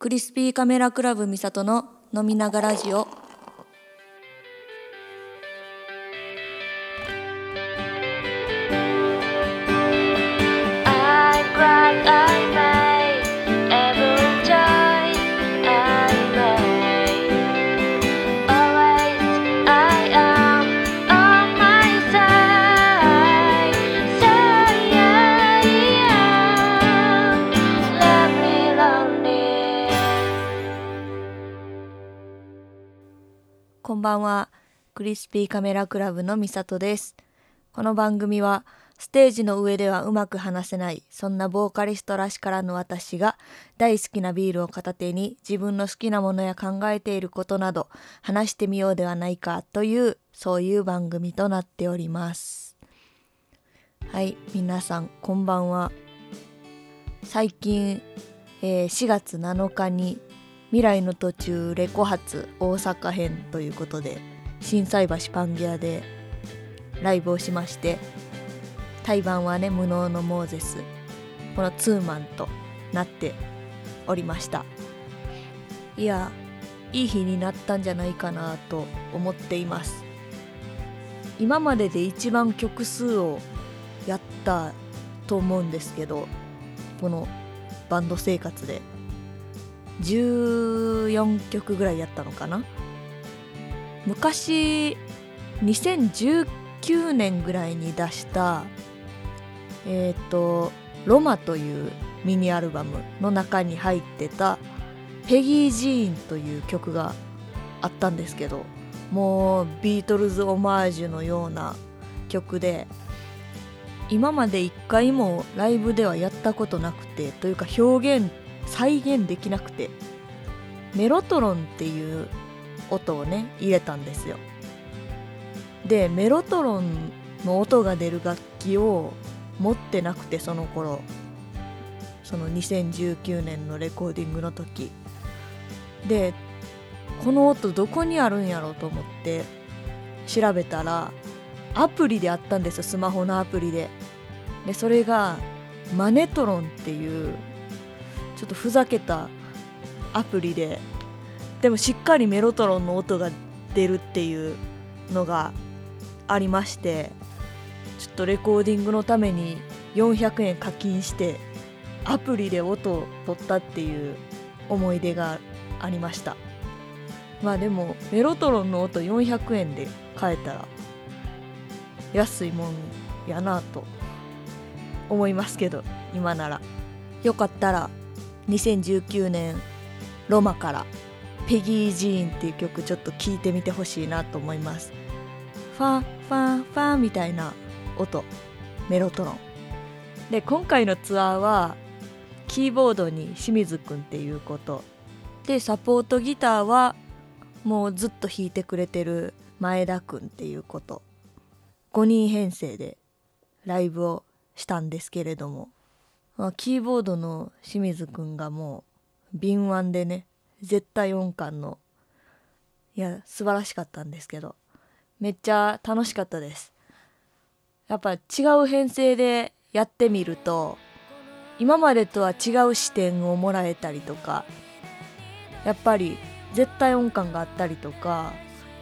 クリスピーカメラクラブミサトの飲みながラジオ。こんばんは。クリスピーカメラクラブのミサトです。この番組はステージの上ではうまく話せないそんなボーカリストらしからぬ私が大好きなビールを片手に自分の好きなものや考えていることなど話してみようではないかというそういう番組となっております。はい皆さんこんばんは。最近、えー4月7日に未来の途中レコ発大阪編ということで心斎橋パンギアでライブをしまして対バンはね無能のモーゼスこのツーマンとなっておりました。いやいい日になったんじゃないかなと思っています。今までで一番曲数をやったと思うんですけどこのバンド生活で。14曲ぐらいやったのかな？昔2019年ぐらいに出したえっ、と「ロマ」というミニアルバムの中に入ってた「ペギー・ジーン」という曲があったんですけどもうビートルズオマージュのような曲で今まで一回もライブではやったことなくてというか表現再現できなくてメロトロンっていう音をね入れたんですよ。でメロトロンの音が出る楽器を持ってなくてその頃その2019年のレコーディングの時。でこの音どこにあるんやろうと思って調べたらアプリであったんですよ。スマホのアプリで。でそれがマネトロンっていうちょっとふざけたアプリででもしっかりメロトロンの音が出るっていうのがありましてちょっとレコーディングのために400円課金してアプリで音を取ったっていう思い出がありました。まあでもメロトロンの音400円で買えたら安いもんやなと思いますけど今なら。よかったら2019年ロマからペギー・ジーンっていう曲ちょっと聴いてみてほしいなと思います。ファンファンファンみたいな音メロトロン。で今回のツアーはキーボードに清水くんっていうこと。でサポートギターはもうずっと弾いてくれてる前田くんっていうこと。5人編成でライブをしたんですけれども、まあ、キーボードの清水くんがもう敏腕でね絶対音感のいや素晴らしかったんですけどめっちゃ楽しかったです。やっぱ違う編成でやってみると今までとは違う視点をもらえたりとかやっぱり絶対音感があったりとか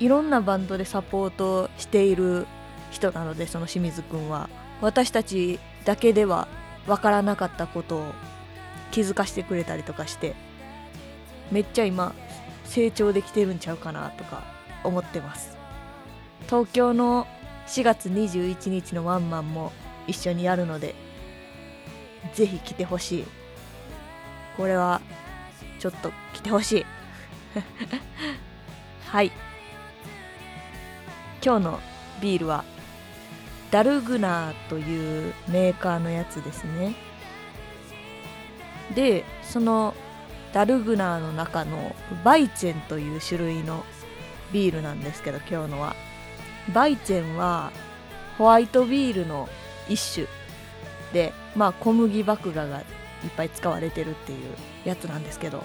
いろんなバンドでサポートしている人なのでその清水くんは。私たちだけでは分からなかったことを気づかせてくれたりとかしてめっちゃ今成長できてるんちゃうかなとか思ってます。東京の4月21日のワンマンも一緒にやるのでぜひ来てほしい。これはちょっと来てほしい。はい。今日のビールはダルグナーというメーカーのやつですね。でそのダルグナーの中のバイチェンという種類のビールなんですけど今日のは。バイチェンはホワイトビールの一種でまあ小麦麦芽がいっぱい使われてるっていうやつなんですけど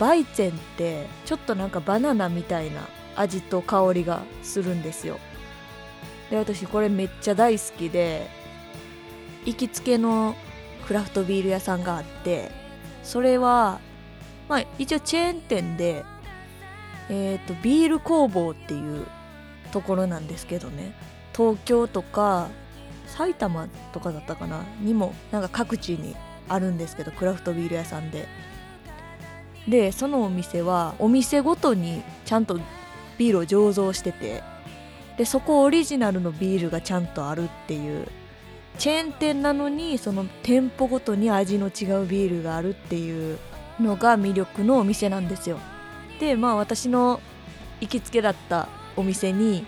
バイチェンってちょっとなんかバナナみたいな味と香りがするんですよ。で私これめっちゃ大好きで行きつけのクラフトビール屋さんがあってそれはまあ一応チェーン店でえっ、とビール工房っていうところなんですけどね。東京とか埼玉とかだったかな？にもなんか各地にあるんですけどクラフトビール屋さんで。でそのお店はお店ごとにちゃんとビールを醸造してて。でそこオリジナルのビールがちゃんとあるっていう。チェーン店なのにその店舗ごとに味の違うビールがあるっていうのが魅力のお店なんですよ。でまあ私の行きつけだったお店に、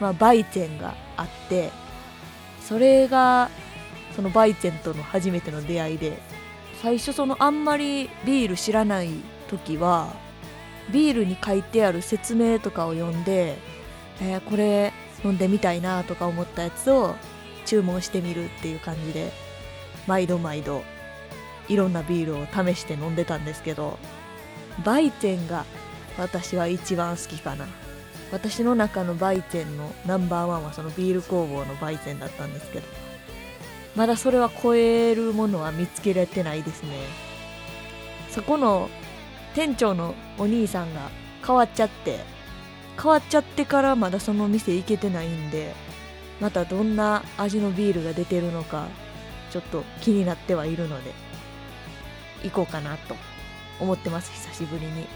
まあ、バイチェンがあってそれがそのバイチェンとの初めての出会いで最初そのあんまりビール知らない時はビールに書いてある説明とかを読んで、えー、これ飲んでみたいなとか思ったやつを注文してみるっていう感じで毎度毎度いろんなビールを試して飲んでたんですけどバイチェンが私は一番好きかな。私の中のバイチェンのナンバーワンはそのビール工房のバイチェンだったんですけどまだそれは超えるものは見つけられてないですね。そこの店長のお兄さんが変わっちゃって変わっちゃってからまだその店行けてないんでまたどんな味のビールが出てるのかちょっと気になってはいるので行こうかなと思ってます久しぶりに。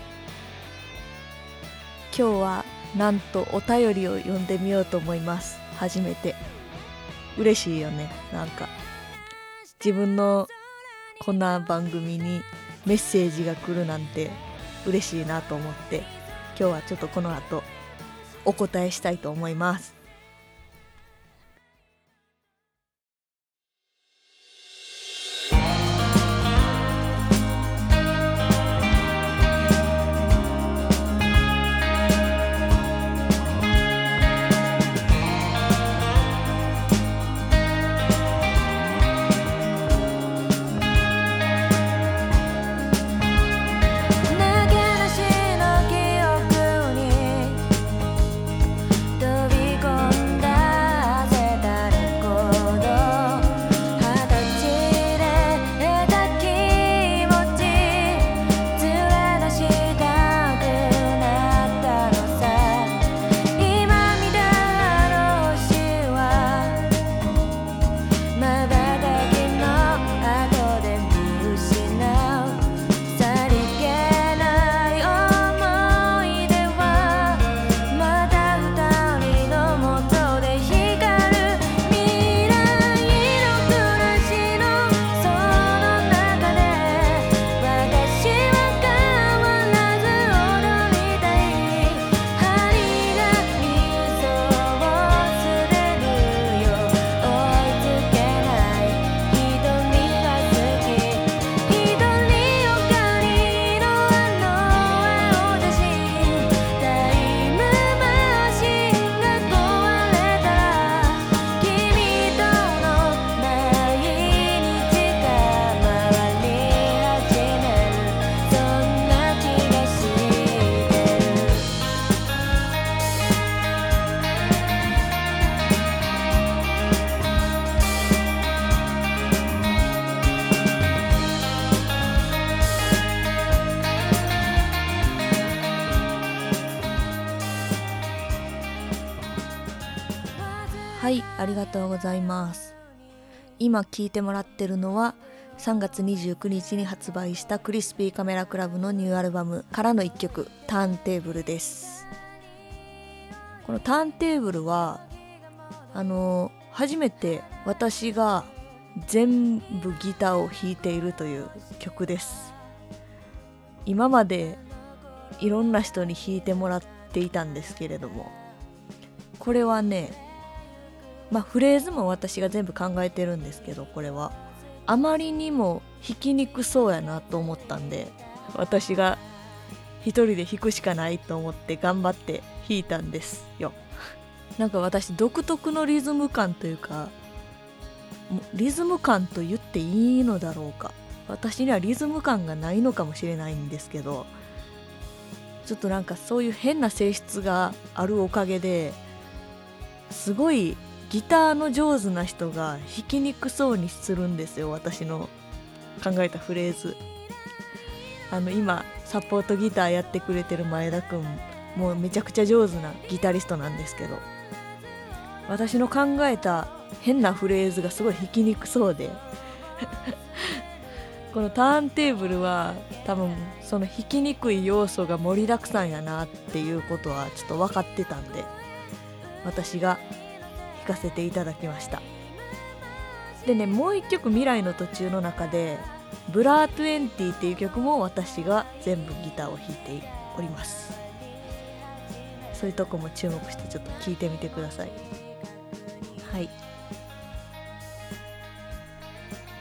今日はなんとお便りを読んでみようと思います。初めて。嬉しいよねなんか。自分のこんな番組にメッセージが来るなんて嬉しいなと思って。今日はちょっとこの後お答えしたいと思います。今聴いてもらってるのは3月29日に発売したクリスピーカメラクラブのニューアルバムからの1曲「ターンテーブル」です。このターンテーブルはあの初めて私が全部ギターを弾いているという曲です。今までいろんな人に弾いてもらっていたんですけれどもこれはねまあフレーズも私が全部考えてるんですけどこれは。あまりにも弾きにくそうやなと思ったんで私が一人で弾くしかないと思って頑張って弾いたんですよ。なんか私独特のリズム感というかリズム感と言っていいのだろうか。私にはリズム感がないのかもしれないんですけどちょっとなんかそういう変な性質があるおかげですごいギターの上手な人が弾きにくそうにするんですよ私の考えたフレーズ。あの今サポートギターやってくれてる前田くんもうめちゃくちゃ上手なギタリストなんですけど私の考えた変なフレーズがすごい弾きにくそうで。このターンテーブルは多分その弾きにくい要素が盛りだくさんやなっていうことはちょっと分かってたんで私が弾かせていただきました。でねもう一曲「未来の途中」の中で「ブラー20」っていう曲も私が全部ギターを弾いております。そういうとこも注目してちょっと聞いてみてください。はい。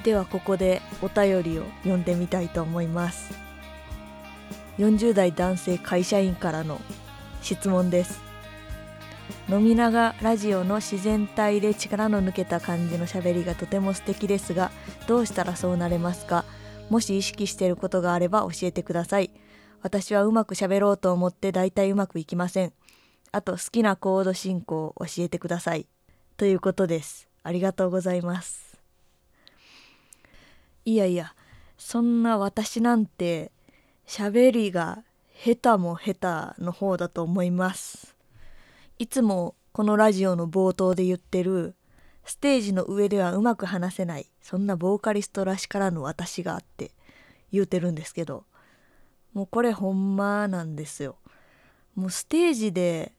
ではここでお便りを読んでみたいと思います。40代男性会社員からの質問です。飲みながラジオの自然体で力の抜けた感じのしゃべりがとても素敵ですがどうしたらそうなれますか？もし意識していることがあれば教えてください。私はうまくしゃべろうと思ってだいたいうまくいきません。あと好きなコード進行を教えてください。ということです。ありがとうございます。いやいやそんな私なんて喋りが下手も下手の方だと思います。いつもこのラジオの冒頭で言ってるステージの上ではうまく話せないそんなボーカリストらしからぬ私があって言うてるんですけどもうこれほんまなんですよ。もうステージで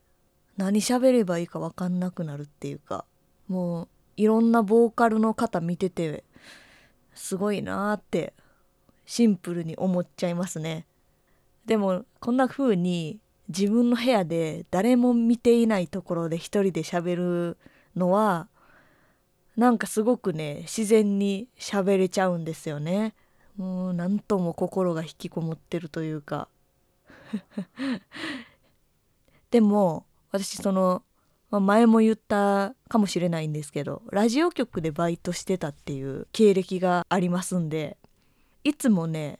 何喋ればいいか分かんなくなるっていうかもういろんなボーカルの方見ててすごいなーってシンプルに思っちゃいますね。でもこんな風に自分の部屋で誰も見ていないところで一人で喋るのはなんかすごくね自然に喋れちゃうんですよね。もう何とも心が引きこもってるというか。でも私その、まあ、前も言ったかもしれないんですけどラジオ局でバイトしてたっていう経歴がありますんでいつもね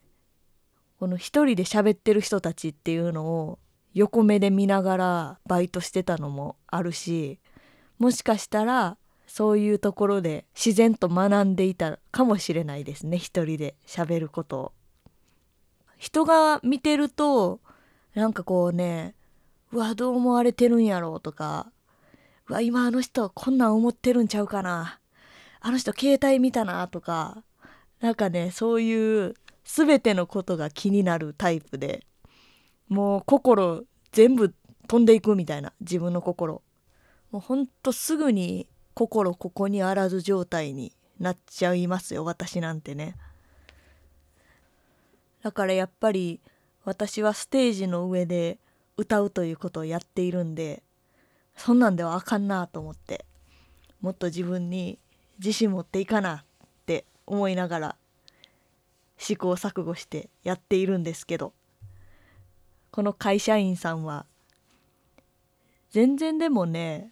この一人で喋ってる人たちっていうのを横目で見ながらバイトしてたのもあるしもしかしたらそういうところで自然と学んでいたかもしれないですね一人で喋ることを。人が見てるとなんかこうねうわどう思われてるんやろうとかうわ今あの人こんなん思ってるんちゃうかなあの人携帯見たなとかなんかねそういう全てのことが気になるタイプでもう心全部飛んでいくみたいな自分の心。もうほんとすぐに心ここにあらず状態になっちゃいますよ私なんてね。だからやっぱり私はステージの上で歌うということをやっているんでそんなんではあかんなと思ってもっと自分に自信持っていかなって思いながら試行錯誤してやっているんですけど。この会社員さんは。全然でもね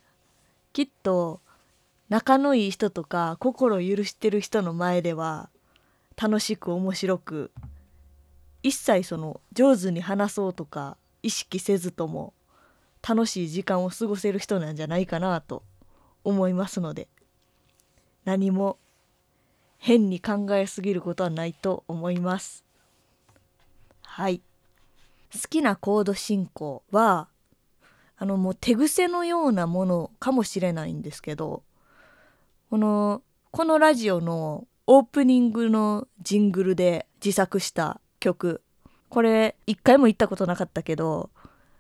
きっと仲のいい人とか心許してる人の前では楽しく面白く一切その上手に話そうとか意識せずとも楽しい時間を過ごせる人なんじゃないかなと思いますので何も変に考えすぎることはないと思います。はい。好きなコード進行はあのもう手癖のようなものかもしれないんですけどこのこのラジオのオープニングのジングルで自作した曲。これ一回も行ったことなかったけど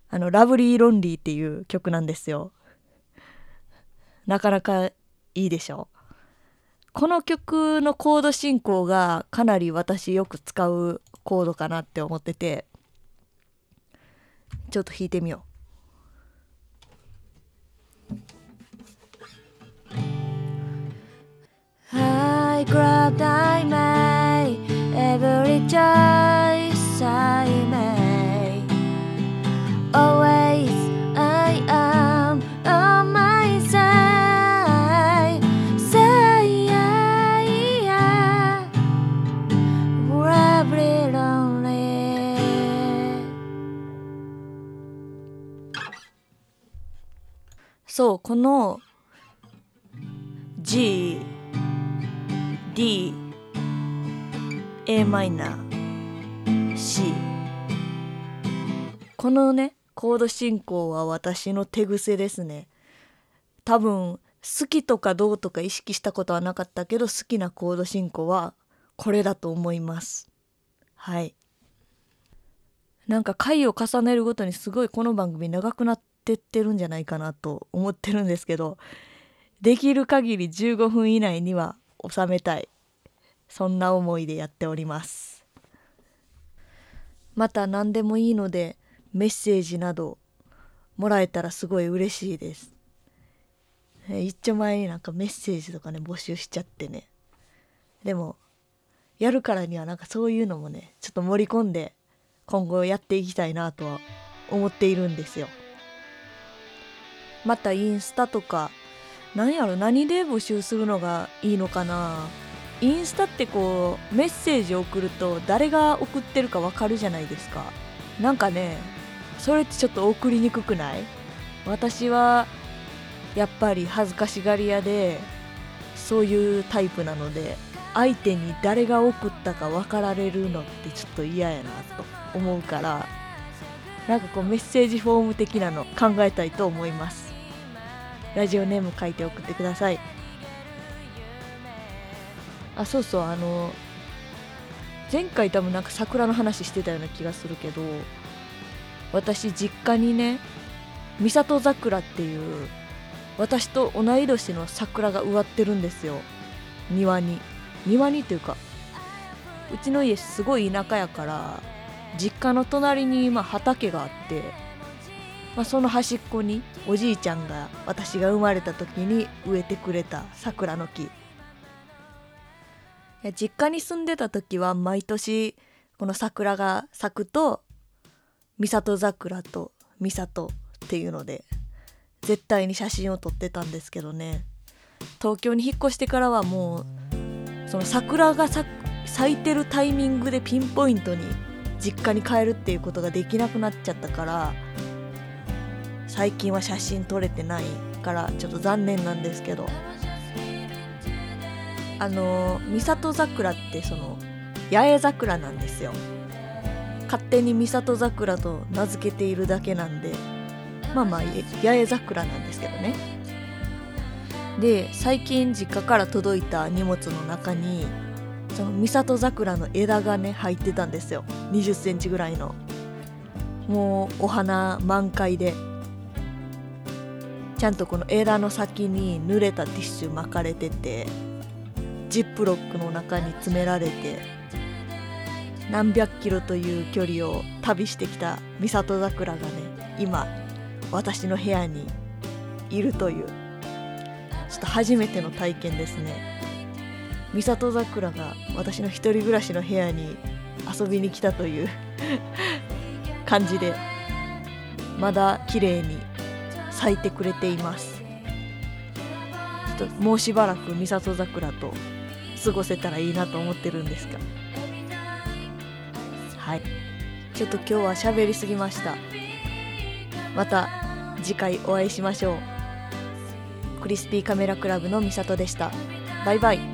あの「ラブリー・ロンリー」っていう曲なんですよ。なかなかいいでしょ。この曲のコード進行がかなり私よく使うコードかなって思ってて。ちょっと弾いてみよう。I grabbed この G D A マイナー C このねコード進行は私の手癖ですね。多分好きとかどうとか意識したことはなかったけど好きなコード進行はこれだと思います。はい。なんか回を重ねるごとにすごいこの番組長くなってってってるんじゃないかなと思ってるんですけどできる限り15分以内には収めたい。そんな思いでやっております。また何でもいいのでメッセージなどもらえたらすごい嬉しいです。一丁前になんかメッセージとかね募集しちゃってね。でもやるからにはなんかそういうのもねちょっと盛り込んで今後やっていきたいなとは思っているんですよ。またインスタとか。何やろ何で募集するのがいいのかな。インスタってこうメッセージを送ると誰が送ってるかわかるじゃないですか。なんかねそれってちょっと送りにくくない？私はやっぱり恥ずかしがり屋でそういうタイプなので相手に誰が送ったか分かられるのってちょっと嫌やなと思うからなんかこうメッセージフォーム的なの考えたいと思います。ラジオネーム書いて送ってください。あそうそうあの前回多分なんか桜の話してたような気がするけど私実家にね三里桜っていう私と同い年の桜が植わってるんですよ。庭に。庭にというかうちの家すごい田舎やから実家の隣に今畑があって、まあ、その端っこにおじいちゃんが私が生まれた時に植えてくれた桜の木。実家に住んでた時は毎年この桜が咲くと三里桜と三里っていうので絶対に写真を撮ってたんですけどね。東京に引っ越してからはもうその桜が咲いてるタイミングでピンポイントに実家に帰るっていうことができなくなっちゃったから最近は写真撮れてないからちょっと残念なんですけどあの三里桜ってその八重桜なんですよ。勝手に三里桜と名付けているだけなんでまあまあ八重桜なんですけどね。で最近実家から届いた荷物の中にその三里桜の枝がね入ってたんですよ。2 0センチぐらいの。もうお花満開で。ちゃんとこの枝の先に濡れたティッシュ巻かれててジップロックの中に詰められて何百キロという距離を旅してきた三里桜がね今私の部屋にいるというちょっと初めての体験ですね。三里桜が私の一人暮らしの部屋に遊びに来たという感じでまだ綺麗に咲いてくれています。もうしばらく三里桜と過ごせたらいいなと思ってるんですが。はい。ちょっと今日は喋りすぎました。また次回お会いしましょう。クリスピーカメラクラブのみさとでした。バイバイ。